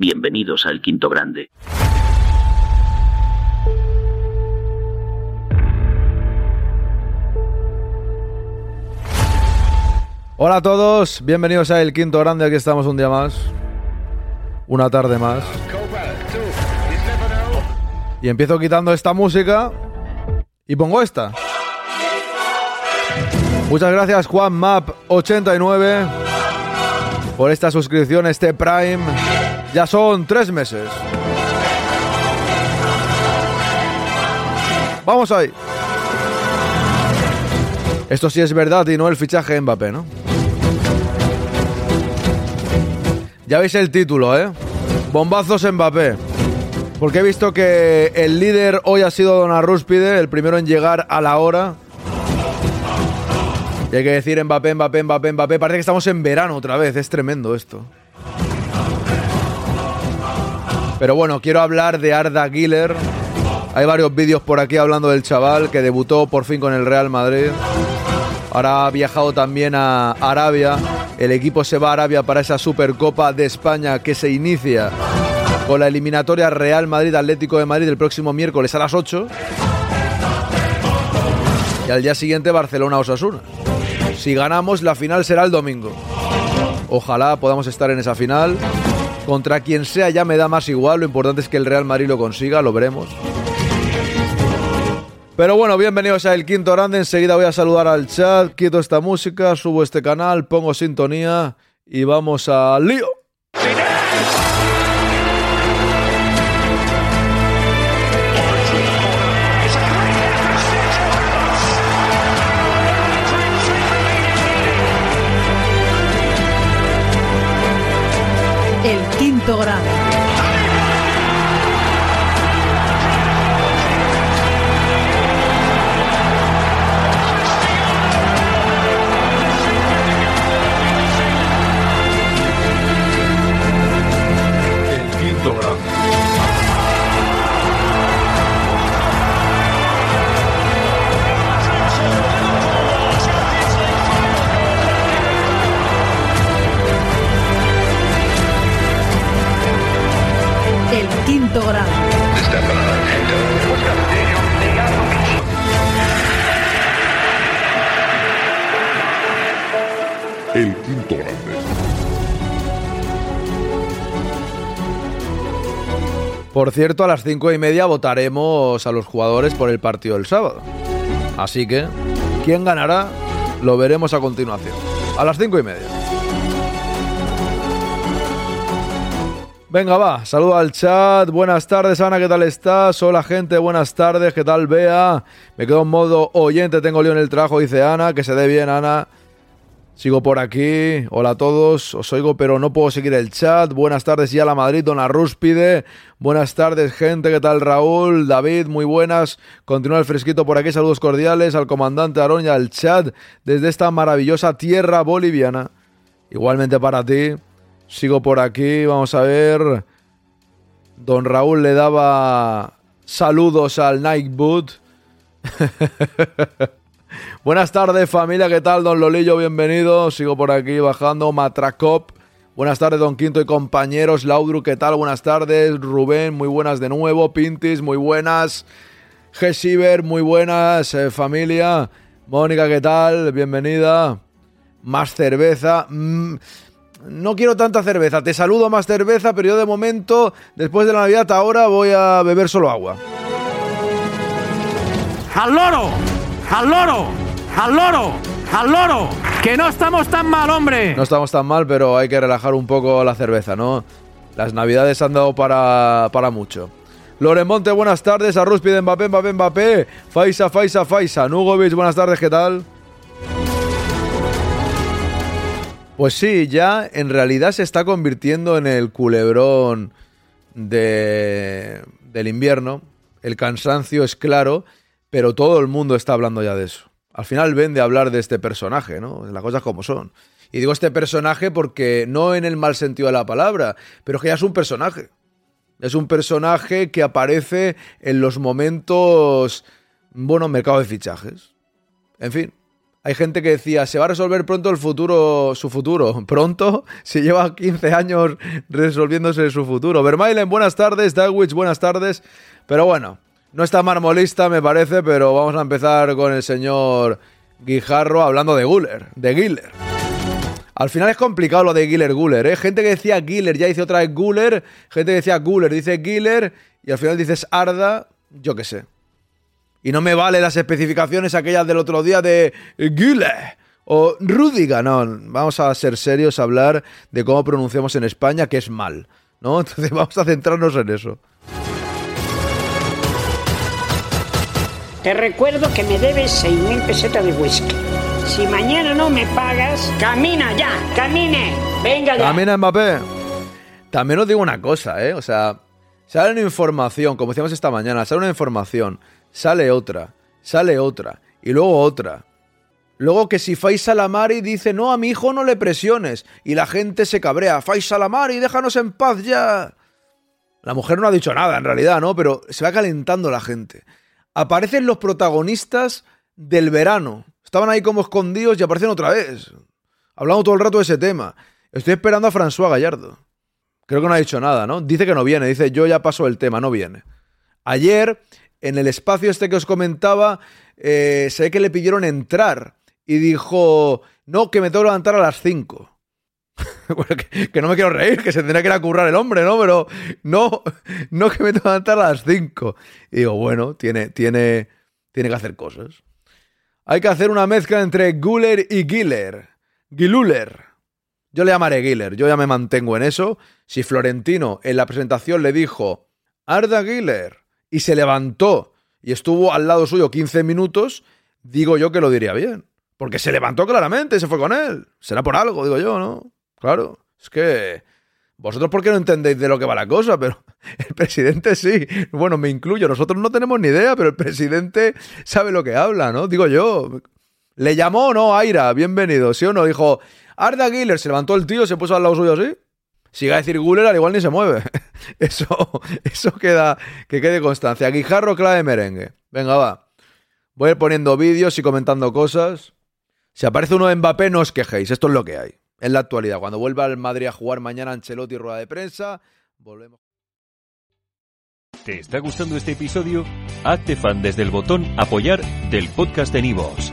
Bienvenidos al Quinto Grande. Hola a todos, bienvenidos a El Quinto Grande, aquí estamos un día más, una tarde más. Y empiezo quitando esta música y pongo esta. Muchas gracias Juan Map 89 por esta suscripción, este Prime. Ya son tres meses. Vamos ahí. Esto sí es verdad y no el fichaje de Mbappé, ¿no? Ya veis el título, ¿eh? Bombazos Mbappé. Porque he visto que el líder hoy ha sido Don Arrúspide, el primero en llegar a la hora. Y hay que decir Mbappé, Mbappé, Mbappé, Mbappé. Parece que estamos en verano otra vez. Es tremendo esto. Pero bueno, quiero hablar de Arda Güler. Hay varios vídeos por aquí hablando del chaval que debutó por fin con el Real Madrid. Ahora ha viajado también a Arabia. El equipo se va a Arabia para esa Supercopa de España que se inicia con la eliminatoria Real Madrid Atlético de Madrid el próximo miércoles a las 8. Y al día siguiente Barcelona Osasuna. Si ganamos, la final será el domingo. Ojalá podamos estar en esa final. Contra quien sea ya me da más igual, lo importante es que el Real Madrid lo consiga, lo veremos. Pero bueno, bienvenidos a El Quinto Grande, enseguida voy a saludar al chat, quito esta música, subo este canal, pongo sintonía y vamos al lío. Quinto grado. Grado. El quinto grande. Por cierto, a las cinco y media votaremos a los jugadores por el partido del sábado. Así que, ¿quién ganará? Lo veremos a continuación. A las cinco y media. Venga, va, saludo al chat. Buenas tardes, Ana, ¿qué tal estás? Hola, gente, buenas tardes, ¿qué tal, Bea? Me quedo en modo oyente, tengo lío en el trabajo, dice Ana, que se dé bien, Ana. Sigo por aquí. Hola a todos. Os oigo, pero no puedo seguir el chat. Buenas tardes, ya la Madrid, Don Arrúspide. Buenas tardes, gente. ¿Qué tal, Raúl? David, muy buenas. Continúa el fresquito por aquí. Saludos cordiales al comandante Aroña, y al chat desde esta maravillosa tierra boliviana. Igualmente para ti. Sigo por aquí. Vamos a ver. Don Raúl le daba saludos al Nightboot. Buenas tardes familia, ¿qué tal? Don Lolillo, bienvenido. Sigo por aquí bajando. Matracop. Buenas tardes, Don Quinto y compañeros. Laudru, ¿qué tal? Buenas tardes. Rubén, muy buenas de nuevo. Pintis, muy buenas. Gesiber, muy buenas. eh, familia. Mónica, ¿qué tal? Bienvenida. Más cerveza. Mm, no quiero tanta cerveza. Te saludo más cerveza, pero yo de momento, después de la Navidad, ahora voy a beber solo agua. ¡Al loro! ¡Al loro! ¡Al loro! ¡Al loro! ¡Que no estamos tan mal, hombre! No estamos tan mal, pero hay que relajar un poco la cerveza, ¿no? Las navidades han dado para, para mucho. Loremonte, buenas tardes. Arruz pide Mbappé, Mbappé, Mbappé. Faisa, Faisa, Faisa. Nugovic, buenas tardes, ¿qué tal? Pues sí, ya en realidad se está convirtiendo en el culebrón de, del invierno. El cansancio es claro, pero todo el mundo está hablando ya de eso. Al final ven de hablar de este personaje, ¿no? Las cosas como son. Y digo este personaje porque no en el mal sentido de la palabra, pero es que ya es un personaje. Es un personaje que aparece en los momentos, bueno, mercado de fichajes. En fin, Hay gente que decía, se va a resolver pronto el futuro, su futuro. ¿Pronto? Si lleva 15 años resolviéndose su futuro. Vermailen, buenas tardes. Dagwich, buenas tardes. Pero bueno, no está marmolista, me parece, pero vamos a empezar con el señor Guijarro hablando de Guller, de Giller. Al final es complicado lo de Giller Guller, ¿eh? Gente que decía Giller ya dice otra vez Guller, gente que decía Guller dice Giller y al final dices Arda, yo qué sé. Y no me vale las especificaciones aquellas del otro día de Giller o Rudiga, no, vamos a ser serios, a hablar de cómo pronunciamos en España, que es mal, ¿no? Entonces vamos a centrarnos en eso. Te recuerdo que me debes 6.000 pesetas de whisky. Si mañana no me pagas, camina ya, camine. Venga ya. Camina Mbappé. También os digo una cosa, ¿eh? O sea, sale una información, como decíamos esta mañana, sale una información, sale otra, sale otra, y luego otra. Luego que si Faisal Amari dice, no, a mi hijo no le presiones, y la gente se cabrea, Faisal Amari, déjanos en paz ya. La mujer no ha dicho nada en realidad, ¿no? Pero se va calentando la gente. Aparecen los protagonistas del verano. Estaban ahí como escondidos y aparecen otra vez. Hablando todo el rato de ese tema. Estoy esperando a François Gallardo. Creo que no ha dicho nada, ¿no? Dice que no viene. Dice, yo ya paso el tema, no viene. Ayer, en el espacio este que os comentaba, eh, se ve que le pidieron entrar. Y dijo, no, que me tengo que levantar a las 5. que, que, no me quiero reír, que se tendría que ir a currar el hombre, ¿no? Pero no, no que me tengo que levantar a las 5. Y digo, bueno, tiene, tiene, tiene que hacer cosas. Hay que hacer una mezcla entre Guller y Giller. Giluler. Yo le llamaré Giller, yo ya me mantengo en eso. Si Florentino en la presentación le dijo Arda Giller y se levantó y estuvo al lado suyo 15 minutos, digo yo que lo diría bien. Porque se levantó claramente y se fue con él. Será por algo, digo yo, ¿no? Claro, es que vosotros por qué no entendéis de lo que va la cosa, pero el presidente sí. Bueno, me incluyo, nosotros no tenemos ni idea, pero el presidente sabe lo que habla, ¿no? Digo yo. ¿Le llamó no Aira? Bienvenido, ¿sí o no? Dijo, Arda Giller, se levantó el tío, se puso al lado suyo así. Si a decir Guller, al igual ni se mueve. Eso, eso queda, que quede constancia. Guijarro, clave merengue. Venga, va. Voy a ir poniendo vídeos y comentando cosas. Si aparece uno de Mbappé, no os quejéis. Esto es lo que hay. En la actualidad. Cuando vuelva al Madrid a jugar mañana Ancelotti rueda de prensa, volvemos. ¿Te está gustando este episodio? Hazte fan desde el botón Apoyar del podcast de Nivos.